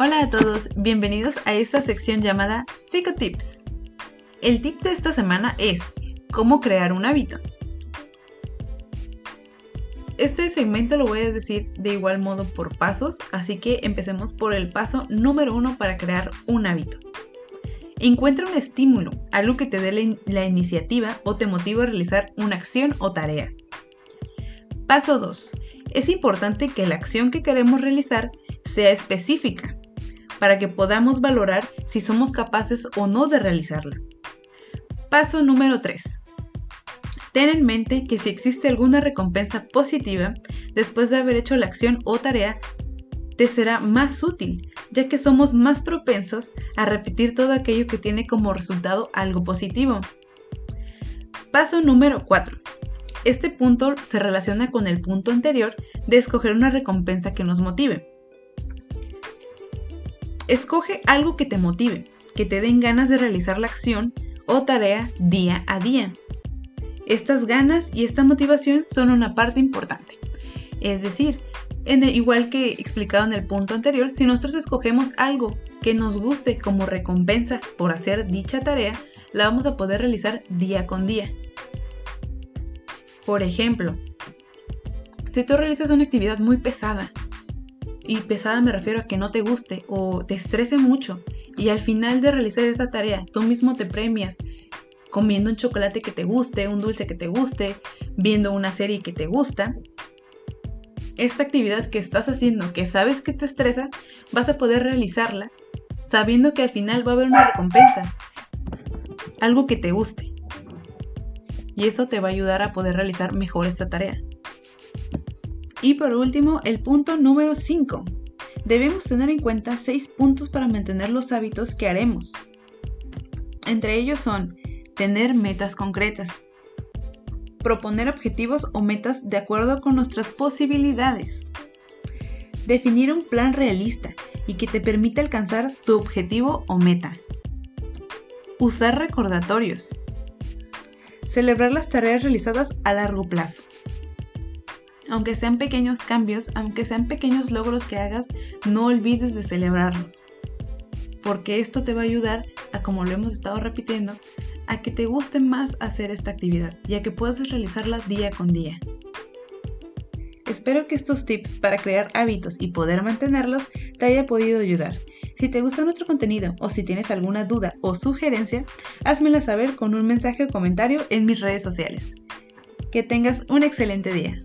Hola a todos, bienvenidos a esta sección llamada Psicotips. El tip de esta semana es cómo crear un hábito. Este segmento lo voy a decir de igual modo por pasos, así que empecemos por el paso número uno para crear un hábito. Encuentra un estímulo, algo que te dé la, iniciativa o te motive a realizar una acción o tarea. Paso 2. Es importante que la acción que queremos realizar sea específica, para que podamos valorar si somos capaces o no de realizarla. Paso número 3. Ten en mente que si existe alguna recompensa positiva después de haber hecho la acción o tarea, te será más útil, ya que somos más propensos a repetir todo aquello que tiene como resultado algo positivo. Paso número 4. Este punto se relaciona con el punto anterior de escoger una recompensa que nos motive. Escoge algo que te motive, que te den ganas de realizar la acción o tarea día a día. Estas ganas y esta motivación son una parte importante. Es decir, igual que explicado en el punto anterior, si nosotros escogemos algo que nos guste como recompensa por hacer dicha tarea, la vamos a poder realizar día con día. Por ejemplo, si tú realizas una actividad muy pesada, y pesada me refiero a que no te guste o te estrese mucho, y al final de realizar esa tarea tú mismo te premias comiendo un chocolate que te guste, un dulce que te guste, viendo una serie que te gusta, esta actividad que estás haciendo, que sabes que te estresa, vas a poder realizarla sabiendo que al final va a haber una recompensa, algo que te guste. Y eso te va a ayudar a poder realizar mejor esta tarea. Y por último, el punto número 5. Debemos tener en cuenta 6 puntos para mantener los hábitos que haremos. Entre ellos son tener metas concretas, proponer objetivos o metas de acuerdo con nuestras posibilidades, definir un plan realista y que te permita alcanzar tu objetivo o meta, usar recordatorios, celebrar las tareas realizadas a largo plazo. Aunque sean pequeños cambios, aunque sean pequeños logros que hagas, no olvides de celebrarlos. Porque esto te va a ayudar a, como lo hemos estado repitiendo, a que te guste más hacer esta actividad y a que puedas realizarla día con día. Espero que estos tips para crear hábitos y poder mantenerlos te haya podido ayudar. Si te gusta nuestro contenido o si tienes alguna duda o sugerencia, házmela saber con un mensaje o comentario en mis redes sociales. Que tengas un excelente día.